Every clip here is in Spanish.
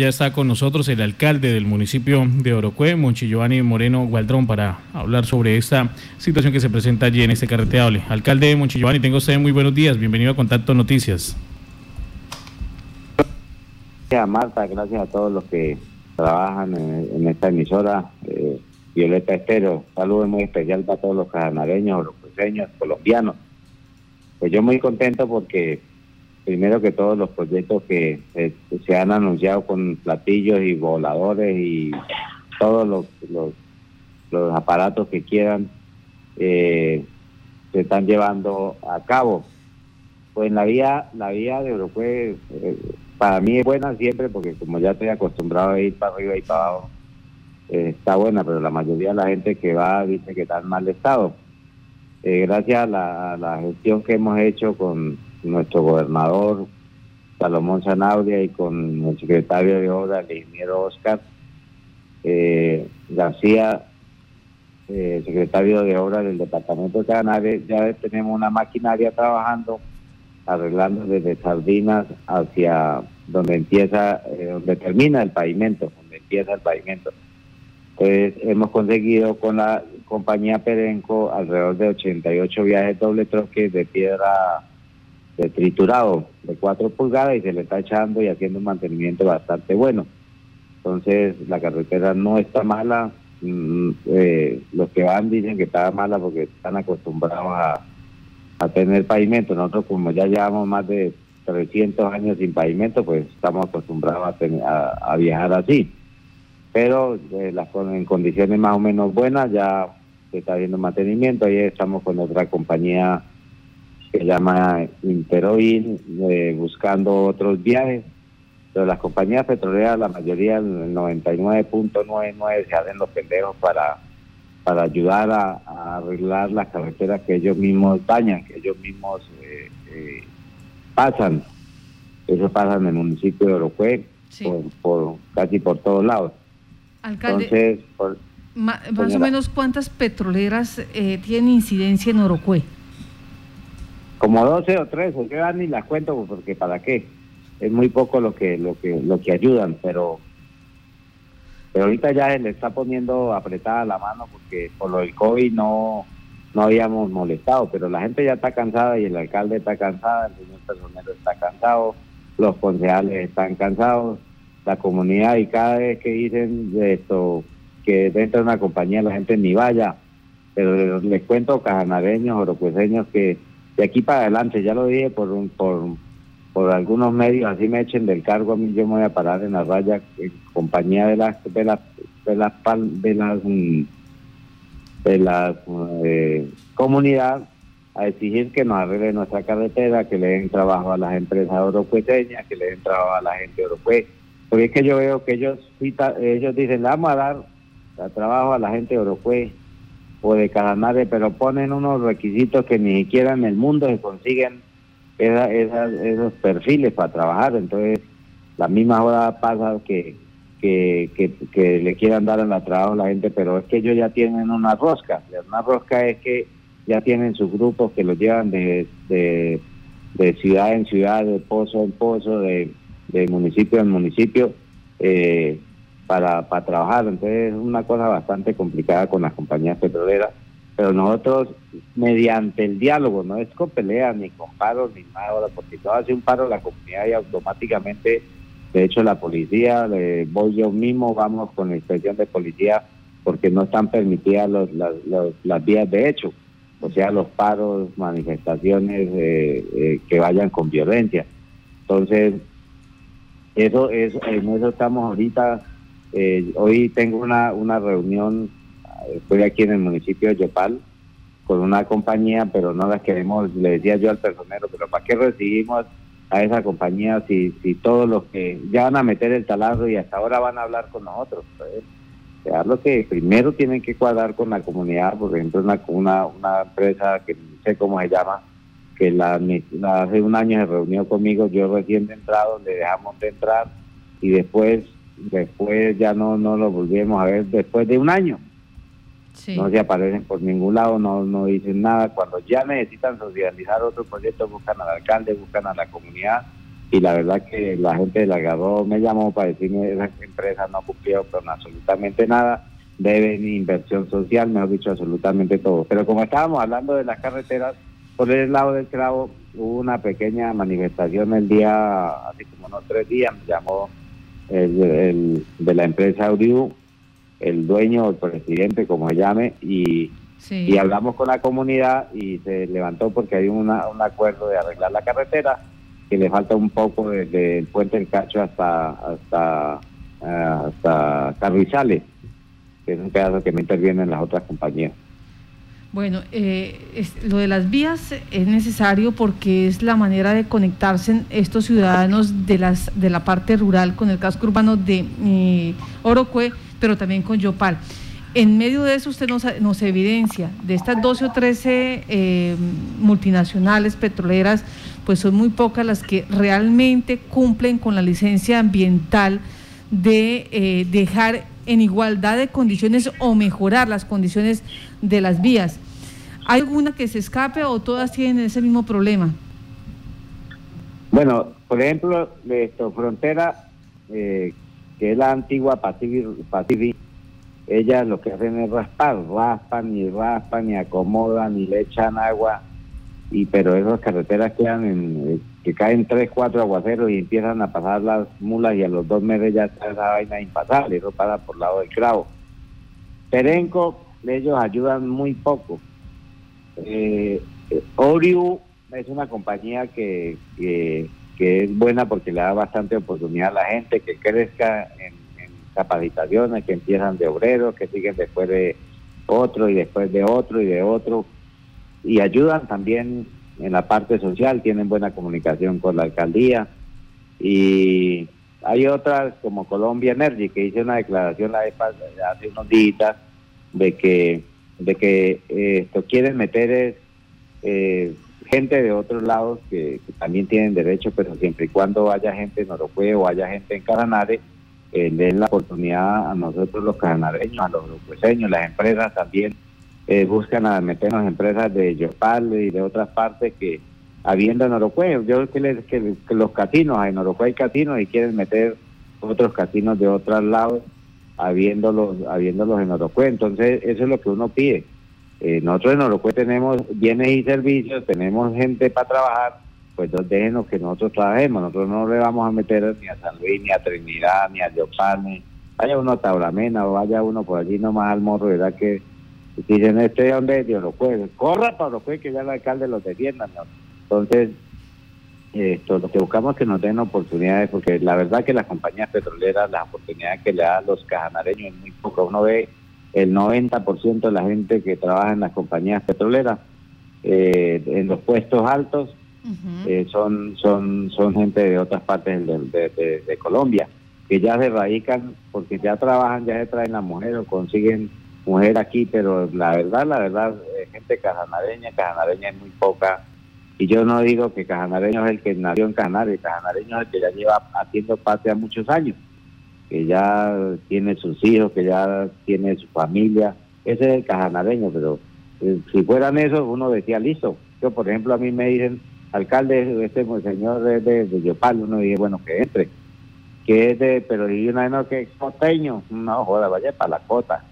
Ya está con nosotros el alcalde del municipio de Orocue, Monchi Giovanni Moreno Gualdrón, para hablar sobre esta situación que se presenta allí en este carreteable. Alcalde Monchi Giovanni, tengo usted muy buenos días. Bienvenido a Contacto Noticias. Gracias Marta, gracias a todos los que trabajan en, esta emisora. Eh, Violeta Estero, saludos muy especial para todos los cajanareños, orocueños, colombianos. Pues yo muy contento porque primero que todos los proyectos que eh, se han anunciado con platillos y voladores y todos los, los, aparatos que quieran eh, se están llevando a cabo. Pues la vía, la vía de Europue eh, para mí es buena siempre porque como ya estoy acostumbrado a ir para arriba y para abajo, está buena, pero la mayoría de la gente que va dice que está en mal estado. gracias a la gestión que hemos hecho con nuestro gobernador Salomón Zanabria y con el secretario de Obras, el ingeniero Oscar eh, García, eh, secretario de Obras del Departamento de Canarias, ya tenemos una maquinaria trabajando, arreglando desde Sardinas hacia donde empieza, eh, donde termina el pavimento, donde empieza el pavimento. Entonces hemos conseguido con la compañía Perenco alrededor de 88 viajes doble troque de piedra de triturado de 4 pulgadas y se le está echando y haciendo un mantenimiento bastante bueno. Entonces la carretera no está mala, mm, eh, los que van dicen que está mala porque están acostumbrados a, tener pavimento. Nosotros como ya llevamos más de 300 años sin pavimento, pues estamos acostumbrados a, a, viajar así. Pero eh, las, en condiciones más o menos buenas ya se está haciendo mantenimiento. Ahí estamos con otra compañía que llama Interoil, eh, buscando otros viajes. Pero las compañías petroleras, la mayoría, el 99.99, se hacen los pendejos para, para ayudar a, arreglar las carreteras que ellos mismos dañan, que ellos mismos eh, eh, pasan. Eso pasa en el municipio de Orocue, por, casi por todos lados. Alcalde, Entonces, más o menos, ¿cuántas petroleras tienen incidencia en Orocue? Como 12 o 13, yo ni las cuento porque para qué, es muy poco lo que lo que lo que ayudan, pero pero ahorita ya se le está poniendo apretada la mano porque por lo del COVID no no habíamos molestado, pero la gente ya está cansada y el alcalde está cansado, el señor personero está cansado, los concejales están cansados, la comunidad y cada vez que dicen de esto que dentro de una compañía la gente ni vaya, pero les cuento cajanareños, orocueseños que de aquí para adelante, ya lo dije por, un, por, por algunos medios, así me echen del cargo, a mí yo me voy a parar en la raya en compañía de las de las de las de las la eh, comunidad a exigir que nos arregle nuestra carretera, que le den trabajo a las empresas orocueseñas, que le den trabajo a la gente europea. Porque es que yo veo que ellos ellos dicen, le vamos a dar trabajo a la gente europea o de Cajanare, pero ponen unos requisitos que ni siquiera en el mundo se consiguen esos perfiles para trabajar. Entonces, la misma hora pasa que, que, que, le quieran dar en la trabajo a la gente, pero es que ellos ya tienen una rosca. Una rosca es que ya tienen sus grupos que los llevan de, de, ciudad en ciudad, de pozo en pozo, de, de municipio en municipio. Eh, para, para trabajar. Entonces es una cosa bastante complicada con las compañías petroleras. Pero nosotros, mediante el diálogo, no es con peleas, ni con paros, ni nada, porque todo hace un paro la comunidad y automáticamente, de hecho, la policía, voy yo mismo, vamos con la inspección de policía, porque no están permitidas los, las, las vías de hecho, o sea, los paros, manifestaciones eh, eh, que vayan con violencia. Entonces, eso, eso, en eso estamos ahorita eh, hoy tengo una, una reunión, estoy aquí en el municipio de Yopal, con una compañía, pero no la queremos, le decía yo al personero, pero ¿para qué recibimos a esa compañía si, si todos los que ya van a meter el taladro y hasta ahora van a hablar con nosotros? Pues, lo que primero tienen que cuadrar con la comunidad, por ejemplo, una, una, una empresa que no sé cómo se llama, que la, hace un año se reunió conmigo, yo recién de entrado, le dejamos de entrar y después después ya no, no lo volvimos a ver después de un año. No se aparecen por ningún lado, no, no dicen nada. Cuando ya necesitan socializar otro proyecto, buscan al alcalde, buscan a la comunidad y la verdad que la gente del agarró me llamó para decirme esa empresa no cumplió con absolutamente nada, deben inversión social, mejor dicho, absolutamente todo. Pero como estábamos hablando de las carreteras, por el lado del Cravo hubo una pequeña manifestación el día, así como unos tres días, me llamó el, de la empresa Auriu, el dueño, el presidente, como se llame, y, y hablamos con la comunidad y se levantó porque hay una, un acuerdo de arreglar la carretera, que le falta un poco desde el puente del Cacho hasta hasta eh, hasta Carrizales, que es un pedazo que me intervienen las otras compañías. Bueno, eh, lo de las vías es necesario porque es la manera de conectarse estos ciudadanos de las de la parte rural con el casco urbano de eh, Orocue, pero también con Yopal. En medio de eso usted nos, evidencia, de estas 12 o 13 eh, multinacionales petroleras, pues son muy pocas las que realmente cumplen con la licencia ambiental de dejar en igualdad de condiciones o mejorar las condiciones de las vías. ¿Hay alguna que se escape o todas tienen ese mismo problema? Bueno, por ejemplo, esto, Frontera, eh, que es la antigua Pacific, ellas lo que hacen es raspar, raspan y raspan y acomodan y le echan agua, y pero esas carreteras quedan en, que caen tres, cuatro aguaceros y empiezan a pasar las mulas y a los dos meses ya está esa vaina impasable, eso pasa por el lado del cravo. Perenco, ellos ayudan muy poco. Eh, Oriu es una compañía que, que, es buena porque le da bastante oportunidad a la gente que crezca en capacitaciones, que empiezan de obreros, que siguen después de otro y después de otro y de otro. Y ayudan también en la parte social, tienen buena comunicación con la alcaldía. Y hay otras como Colombia Energy, que hice una declaración la hace unos días de que de que eh, quieren meter eh, gente de otros lados que, también tienen derecho, pero siempre y cuando haya gente en Orocue o haya gente en Caranare, eh, den la oportunidad a nosotros los caranareños, a los orocueseños, las empresas también eh, buscan a meternos empresas de Yopal y de otras partes que habiendo en Orocue, yo creo que, que, los casinos, en Orocue hay casinos y quieren meter otros casinos de otros lados habiéndolos, habiéndolos en Orocue. Entonces, eso es lo que uno pide. Eh, nosotros en Orocue tenemos bienes y servicios, tenemos gente para trabajar, pues déjenos que nosotros trabajemos. Nosotros no le vamos a meter ni a San Luis, ni a Trinidad, ni a Yopal, ni vaya uno a Tablamena o vaya uno por allí nomás al morro, ¿verdad? Que dicen, este donde Dios lo puede, corra para Orocue que ya el alcalde los defienda. Entonces, esto, lo que buscamos es que nos den oportunidades, porque la verdad que las compañías petroleras, las oportunidades que le dan los cajanareños es muy poco. Uno ve el 90% de la gente que trabaja en las compañías petroleras, eh, en los puestos altos, eh, son, son, son gente de otras partes de, de, Colombia, que ya se radican porque ya trabajan, ya se traen la mujer o consiguen mujer aquí, pero la verdad, la verdad, eh, gente cajanareña, cajanareña es muy poca y yo no digo que Cajanareño es el que nació en Canarias, Cajanareño es el que ya lleva haciendo patria muchos años, que ya tiene sus hijos, que ya tiene su familia. Ese es el Cajanareño, pero eh, si fueran esos, uno decía, listo. Yo, por ejemplo, a mí me dicen, alcalde, este señor de, de, Yopal, uno dice, bueno, que entre. Que es de, pero y una no, que es costeño, no, joda, vaya para la cota.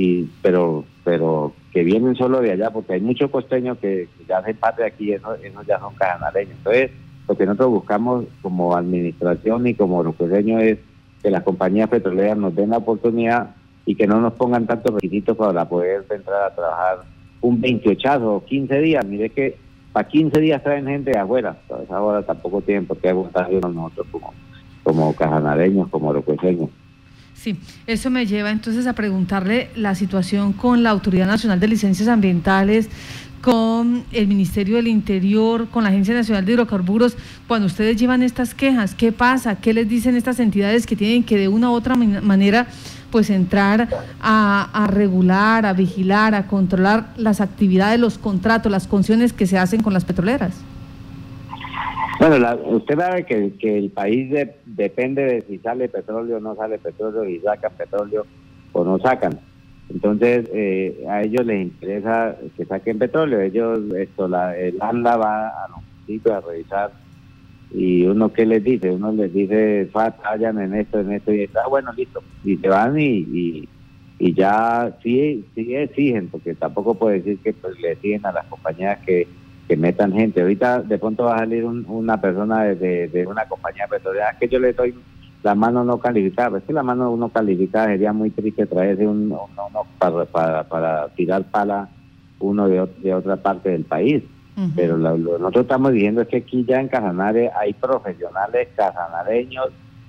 Y, pero, pero que vienen solo de allá, porque hay muchos costeños que, ya hacen parte de aquí, esos, esos ya son cajanareños. Entonces, lo que nosotros buscamos como administración y como costeños es que las compañías petroleras nos den la oportunidad y que no nos pongan tantos requisitos para poder entrar a trabajar un 28 o 15 días. Mire que para 15 días traen gente de afuera, entonces ahora tampoco tienen por qué aguantar nosotros como, como cajanareños, como roqueseños. Sí, eso me lleva entonces a preguntarle la situación con la Autoridad Nacional de Licencias Ambientales, con el Ministerio del Interior, con la Agencia Nacional de Hidrocarburos, cuando ustedes llevan estas quejas, ¿qué pasa? ¿Qué les dicen estas entidades que tienen que de una u otra manera pues entrar a, a regular, a vigilar, a controlar las actividades, los contratos, las concesiones que se hacen con las petroleras? Bueno, usted sabe que, el país depende de si sale petróleo o no sale petróleo y sacan petróleo o no sacan. Entonces, eh, a ellos les interesa que saquen petróleo. Ellos, esto, la, el ANLA va a los municipios a revisar y uno qué les dice, uno les dice, vayan en esto, en esto, y está bueno, listo, y se van y, y, ya sí, sí exigen, porque tampoco puede decir que pues, le exigen a las compañías que, que metan gente. Ahorita de pronto va a salir una persona de, de, una compañía petrolera que yo le doy la mano no calificada, es que la mano no calificada sería muy triste traerse un, uno, para, para, para tirar pala uno de, de otra parte del país. Pero lo, nosotros estamos diciendo es que aquí ya en Casanare hay profesionales casanareños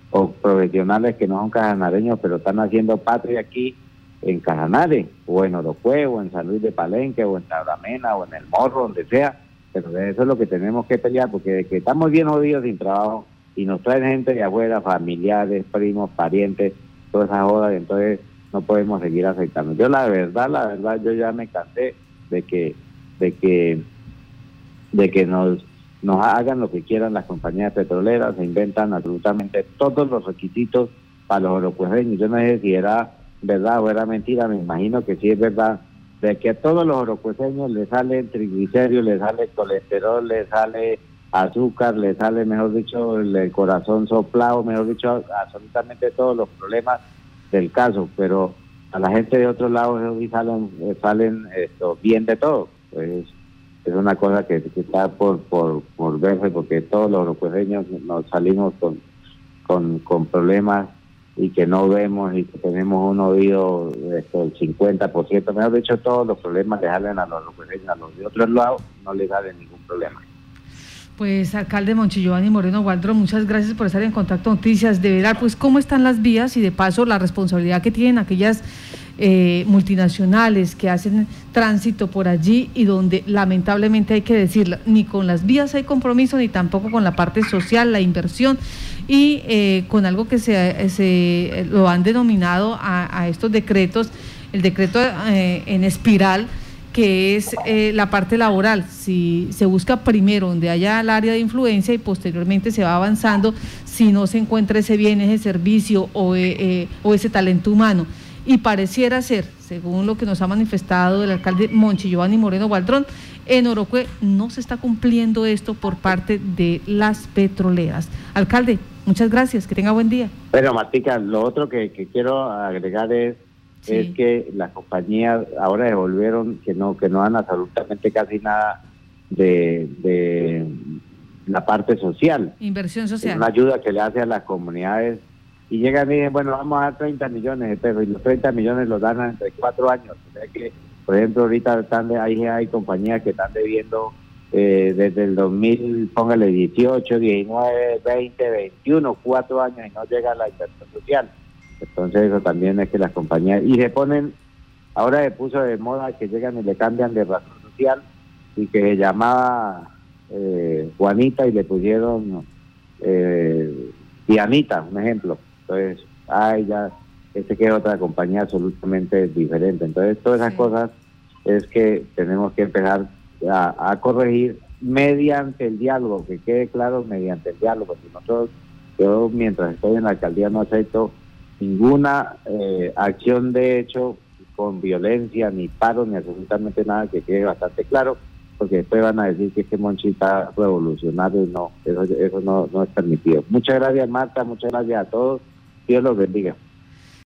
o profesionales que no son casanareños, pero están haciendo patria aquí en Casanare, o en Orocue, o en San Luis de Palenque, o en Tabramena, o en El Morro, donde sea. Pero eso es lo que tenemos que pelear, porque que estamos bien jodidos sin trabajo y nos traen gente de afuera, familiares, primos, parientes, todas esas jodas, entonces no podemos seguir aceptando. Yo la verdad, la verdad, yo ya me cansé de que, de que de que nos, nos hagan lo que quieran las compañías petroleras, se inventan absolutamente todos los requisitos para los orocueseños. Yo no sé si era verdad o era mentira, me imagino que sí es verdad, de que a todos los orocueseños les sale triglicéridos, les sale colesterol, les sale azúcar, les sale, mejor dicho, el corazón soplado, mejor dicho, absolutamente todos los problemas del caso, pero a la gente de otros lados salen, salen esto, bien de todo. Pues es una cosa que, está por, por, por verse porque todos los europeos nos salimos con, con, con problemas y que no vemos y que tenemos un oído esto, el 50%, mejor dicho, todos los problemas le salen a los de otros lados no les sale ningún problema. Pues alcalde Monchilloani Moreno Waldro, muchas gracias por estar en contacto noticias, de ver pues cómo están las vías y de paso la responsabilidad que tienen aquellas eh, multinacionales que hacen tránsito por allí y donde lamentablemente hay que decirlo, ni con las vías hay compromiso, ni tampoco con la parte social, la inversión y eh, con algo que se, se, lo han denominado a, estos decretos, el decreto eh, en espiral que es la parte laboral. Si se busca primero donde haya el área de influencia y posteriormente se va avanzando si no se encuentra ese bien, ese servicio o, o ese talento humano y pareciera ser, según lo que nos ha manifestado el alcalde Monchi Giovanni Moreno Valdrón, en Orocue no se está cumpliendo esto por parte de las petroleras. Alcalde, muchas gracias, que tenga buen día. Bueno, Matica, lo otro que, quiero agregar es, es que las compañías ahora devolvieron que no, que no dan absolutamente casi nada de, de la parte social. Inversión social. Es una ayuda que le hace a las comunidades y llegan y dicen, bueno, vamos a dar 30 millones de pesos y los 30 millones los dan entre cuatro años. O sea por ejemplo, ahorita están de, hay, hay compañías que están debiendo eh, desde el 2000, póngale 18, 19, 20, 21, cuatro años y no llega la inversión social. Entonces eso también es que las compañías, y se ponen, ahora se puso de moda que llegan y le cambian de razón social y que se llamaba eh, Juanita y le pusieron eh, Dianita, un ejemplo. Entonces, ay, ya, este que es otra compañía absolutamente diferente. Entonces, todas esas cosas es que tenemos que empezar a, corregir mediante el diálogo, que quede claro mediante el diálogo. Si nosotros, yo mientras estoy en la alcaldía no acepto ninguna eh, acción de hecho con violencia, ni paro, ni absolutamente nada, que quede bastante claro, porque después van a decir que este Monchita revolucionario, no, eso, eso no, no es permitido. Muchas gracias Marta, muchas gracias a todos. Dios los bendiga.